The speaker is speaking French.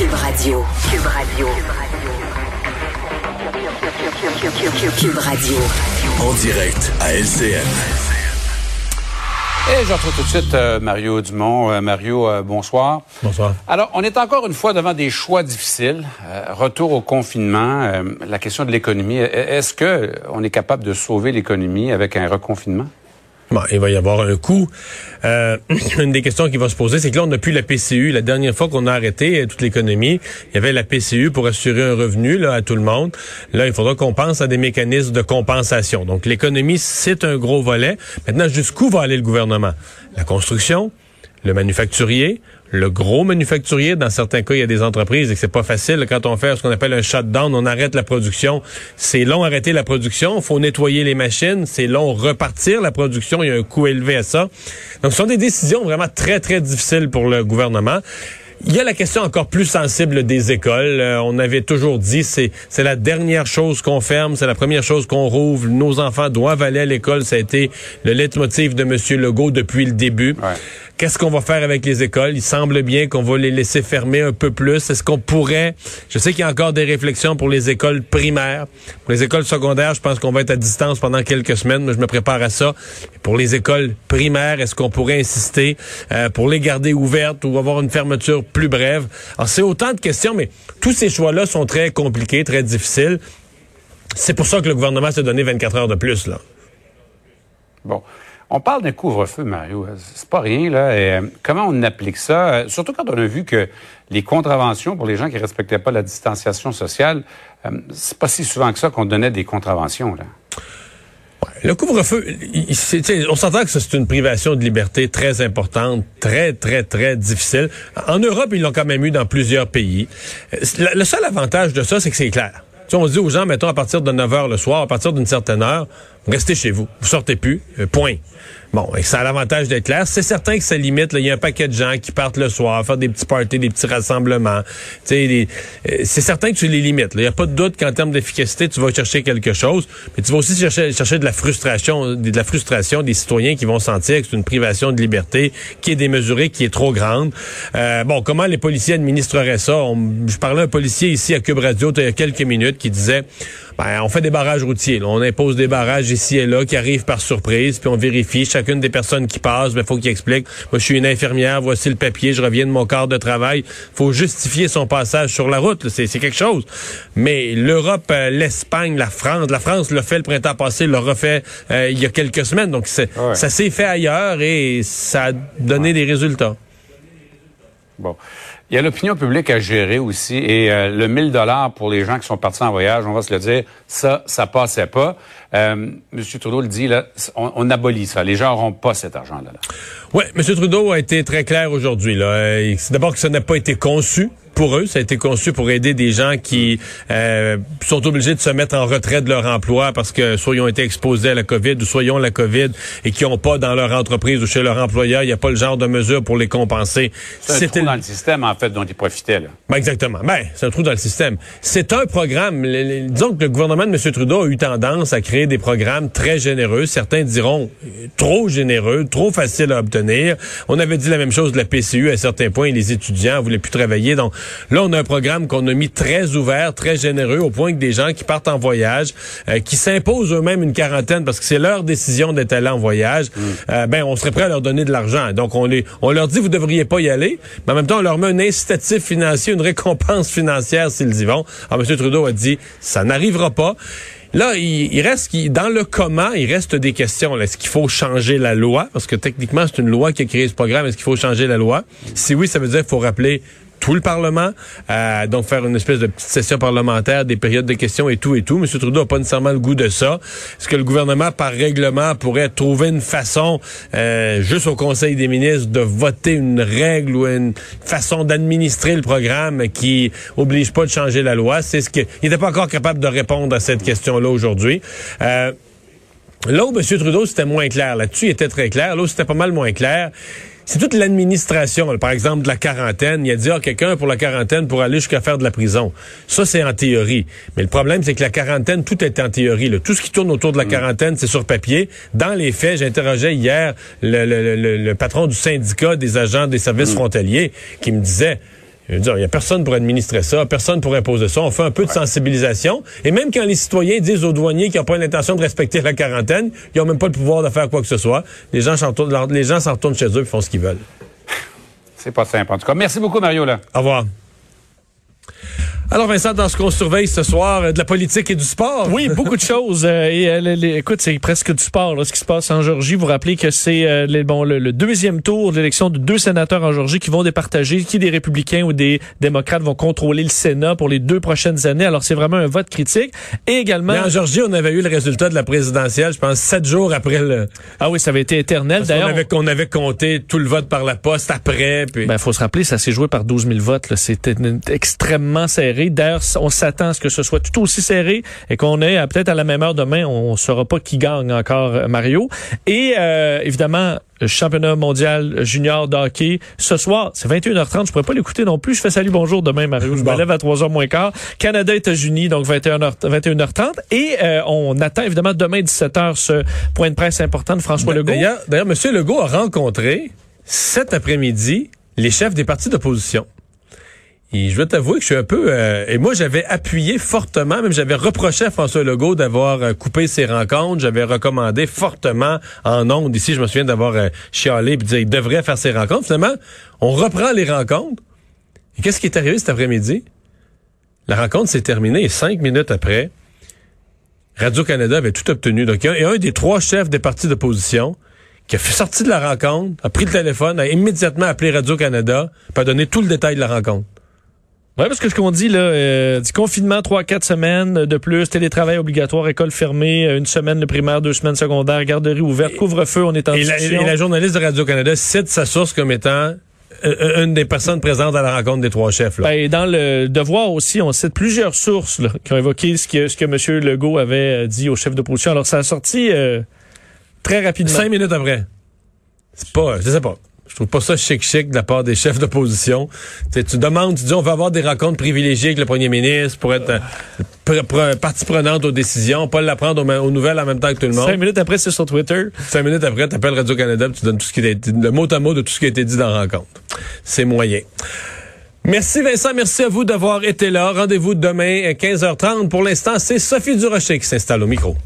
Cube Radio. Cube Radio. Cube Radio. En direct à LCN. Et je retrouve tout de suite euh, Mario Dumont. Euh, Mario, euh, bonsoir. Bonsoir. Alors, on est encore une fois devant des choix difficiles. retour au confinement, la question de l'économie. Est-ce que on est capable de sauver l'économie avec un reconfinement? Bon, il va y avoir un coût. Euh, une des questions qui va se poser, c'est que là, on n'a plus la PCU. La dernière fois qu'on a arrêté euh, toute l'économie, il y avait la PCU pour assurer un revenu là, à tout le monde. Là, il faudra qu'on pense à des mécanismes de compensation. Donc, l'économie, c'est un gros volet. Maintenant, jusqu'où va aller le gouvernement? La construction, le manufacturier, le gros manufacturier, dans certains cas, il y a des entreprises et que c'est pas facile. Quand on fait ce qu'on appelle un shutdown, on arrête la production. C'est long arrêter la production. Faut nettoyer les machines. C'est long repartir la production. Il y a un coût élevé à ça. Donc, ce sont des décisions vraiment très, très difficiles pour le gouvernement. Il y a la question encore plus sensible des écoles. Euh, on avait toujours dit c'est c'est la dernière chose qu'on ferme, c'est la première chose qu'on rouvre. Nos enfants doivent aller à l'école. Ça a été le leitmotiv de M. Legault depuis le début. Qu'est-ce qu'on va faire avec les écoles? Il semble bien qu'on va les laisser fermer un peu plus. Est-ce qu'on pourrait... Je sais qu'il y a encore des réflexions pour les écoles primaires. Pour les écoles secondaires, je pense qu'on va être à distance pendant quelques semaines, mais je me prépare à ça. Pour les écoles primaires, est-ce qu'on pourrait insister euh, pour les garder ouvertes ou avoir une fermeture plus brève? Alors, c'est autant de questions, mais tous ces choix-là sont très compliqués, très difficiles. C'est pour ça que le gouvernement s'est donné 24 heures de plus, là. Bon. On parle d'un couvre-feu, Mario. C'est pas rien, là. Euh, comment on applique ça? Euh, surtout quand on a vu que les contraventions pour les gens qui respectaient pas la distanciation sociale, euh, c'est pas si souvent que ça qu'on donnait des contraventions, là. Le couvre-feu, on s'entend que c'est une privation de liberté très importante, très, très, très difficile. En Europe, ils l'ont quand même eu dans plusieurs pays. Le seul avantage de ça, c'est que c'est clair. On dit aux gens, mettons, à partir de 9 heures le soir, à partir d'une certaine heure, restez chez vous. Vous sortez plus. Euh, point. Bon, et ça a l'avantage d'être clair. C'est certain que ça limite. Il y a un paquet de gens qui partent le soir, faire des petits parties, des petits rassemblements. Euh, c'est certain que tu les limites. Il n'y a pas de doute qu'en termes d'efficacité, tu vas chercher quelque chose, mais tu vas aussi chercher, de la frustration, de la frustration des citoyens qui vont sentir que c'est une privation de liberté qui est démesurée, qui est trop grande. Euh, bon, comment les policiers administreraient ça? Je parlais à un policier ici à Cube Radio il y a quelques minutes qui disait ben, on fait des barrages routiers. On impose des barrages ici et là qui arrivent par surprise, puis on vérifie chacune des personnes qui passent. Il ben, faut qu'ils expliquent. Moi, je suis une infirmière. Voici le papier. Je reviens de mon quart de travail. faut justifier son passage sur la route. C'est quelque chose. Mais l'Europe, euh, l'Espagne, la France, la France l'a fait le printemps passé, l'a refait euh, il y a quelques semaines. Donc, ça s'est fait ailleurs et ça a donné des résultats. Bon. Il y a l'opinion publique à gérer aussi et euh, le 1000 dollars pour les gens qui sont partis en voyage, on va se le dire, ça, ça passait pas. Euh, M. Trudeau le dit, là, on, abolit ça. Les gens n'auront pas cet argent-là. Là. Oui, M. Trudeau a été très clair aujourd'hui. Là. C'est d'abord que ça n'a pas été conçu pour eux. Ça a été conçu pour aider des gens qui euh, sont obligés de se mettre en retrait de leur emploi parce que soit ils ont été exposés à la COVID ou soit ils ont la COVID et qui n'ont pas dans leur entreprise ou chez leur employeur, il n'y a pas le genre de mesures pour les compenser. C'est un trou dans le système, en fait, dont ils profitaient. Là. Ben exactement. Ben, c'est un trou dans le système. C'est un programme. disons que le gouvernement de M. Trudeau a eu tendance à créer des programmes très généreux. Certains diront trop généreux, trop faciles à obtenir. On avait dit la même chose de la PCU à certains points. Les étudiants voulaient plus travailler. Donc, Là, on a un programme qu'on a mis très ouvert, très généreux, au point que des gens qui partent en voyage, euh, qui s'imposent eux-mêmes une quarantaine parce que c'est leur décision d'être allés en voyage, mm. euh, ben on serait prêt à leur donner de l'argent. Donc on les, on leur dit vous devriez pas y aller, mais en même temps on leur met un incitatif financier, une récompense financière s'ils y vont. Alors M. Trudeau a dit ça n'arrivera pas. Là, il, reste dans le comment, il reste des questions. Est-ce qu'il faut changer la loi? Parce que techniquement, c'est une loi qui a créé ce programme. Est-ce qu'il faut changer la loi? Si oui, ça veut dire qu'il faut rappeler tout le Parlement, euh, donc faire une espèce de petite session parlementaire, des périodes de questions et tout et tout. M. Trudeau n'a pas nécessairement le goût de ça. Est-ce que le gouvernement, par règlement, pourrait trouver une façon, euh, juste au Conseil des ministres, de voter une règle ou une façon d'administrer le programme qui oblige pas de changer la loi? C'est ce que il n'était pas encore capable de répondre à cette question-là aujourd'hui. Euh, Là où M. Trudeau, c'était moins clair. Là-dessus, il était très clair. Là où c'était pas mal moins clair, c'est toute l'administration, par exemple, de la quarantaine. Il a dit, ah, quelqu'un pour la quarantaine pour aller jusqu'à faire de la prison. Ça, c'est en théorie. Mais le problème, c'est que la quarantaine, tout est en théorie. Tout ce qui tourne autour de la mm. quarantaine, c'est sur papier. Dans les faits, j'interrogeais hier le, patron du syndicat des agents des services mm. frontaliers qui me disait, Je veux dire, il n'y a personne pour administrer ça, personne pour imposer ça. On fait un peu de sensibilisation. Et même quand les citoyens disent aux douaniers qu'ils n'ont pas l'intention de respecter la quarantaine, ils n'ont même pas le pouvoir de faire quoi que ce soit. Les gens s'en retournent, les gens s'en retournent chez eux et font ce qu'ils veulent. C'est pas simple. En tout cas, merci beaucoup, Mario. Là. Au revoir. Alors Vincent, dans ce qu'on surveille ce soir, euh, de la politique et du sport. Oui, beaucoup de choses. Euh, et euh, écoute, c'est presque du sport là, ce qui se passe en Georgie. Vous rappelez que c'est bon, le, deuxième tour de l'élection de deux sénateurs en Georgie qui vont départager qui des républicains ou des démocrates vont contrôler le Sénat pour les deux prochaines années. Alors c'est vraiment un vote critique. Et également... Mais en Georgie, on avait eu le résultat de la présidentielle, je pense, sept jours après le... Ah oui, ça avait été éternel. D'ailleurs, on avait, on avait compté tout le vote par la poste après. Puis... Ben, faut se rappeler, ça s'est joué par 12 000 votes. C'était extrêmement serré. D'ailleurs, on s'attend à ce que ce soit tout aussi serré et qu'on ait peut-être à la même heure demain, on ne saura pas qui gagne encore euh, Mario. Et euh, évidemment, le championnat mondial junior de hockey. Ce soir, c'est 21h30. Je pourrais pas l'écouter non plus. Je fais salut, bonjour demain, Mario. Je me lève à 3h moins quart. Canada, États-Unis, donc 21h, 21h30. Et euh, on attend évidemment demain 17h ce point de presse important de François Legault. D'ailleurs, d'ailleurs, M. Legault a rencontré cet après-midi les chefs des partis d'opposition. Et je veux t'avouer que je suis un peu... Euh, et moi, j'avais appuyé fortement, même j'avais reproché à François Legault d'avoir euh, coupé ses rencontres. J'avais recommandé fortement en ondes. Ici, je me souviens d'avoir euh, chialé et dire il devrait faire ses rencontres. Finalement, on reprend les rencontres. Et qu'est-ce qui est arrivé cet après-midi? La rencontre s'est terminée et cinq minutes après, Radio-Canada avait tout obtenu. Donc, il y a un des trois chefs des partis d'opposition qui a fait sortir de la rencontre, a pris le téléphone, a immédiatement appelé Radio-Canada, puis a donné tout le détail de la rencontre. Oui, parce que ce qu'on dit, là, euh, du confinement, trois, quatre semaines de plus, télétravail obligatoire, école fermée, euh, une semaine de primaire, deux semaines secondaires, garderie ouverte, couvre-feu, on est en et la, et la journaliste de Radio-Canada cite sa source comme étant euh, une des personnes présentes à la rencontre des trois chefs. Là. Ben, dans le devoir aussi, on cite plusieurs sources là, qui ont évoqué ce que, ce que M. Legault avait dit au chef d'opposition. Alors, ça a sorti très rapidement. Cinq minutes après. C'est pas, je sais pas. Je trouve pas ça chic-chic de la part des chefs d'opposition. Tu demandes, tu dis, on va avoir des rencontres privilégiées avec le premier ministre pour être euh, partie prenante aux décisions, pas l'apprendre aux, aux, nouvelles en même temps que tout le monde. Cinq minutes après, c'est sur Twitter. Cinq minutes après, tu appelles Radio-Canada tu donnes tout ce qui a été, le mot à mot de tout ce qui a été dit dans la rencontre. C'est moyen. Merci Vincent, merci à vous d'avoir été là. Rendez-vous demain à 15h30. Pour l'instant, c'est Sophie Durocher qui s'installe au micro.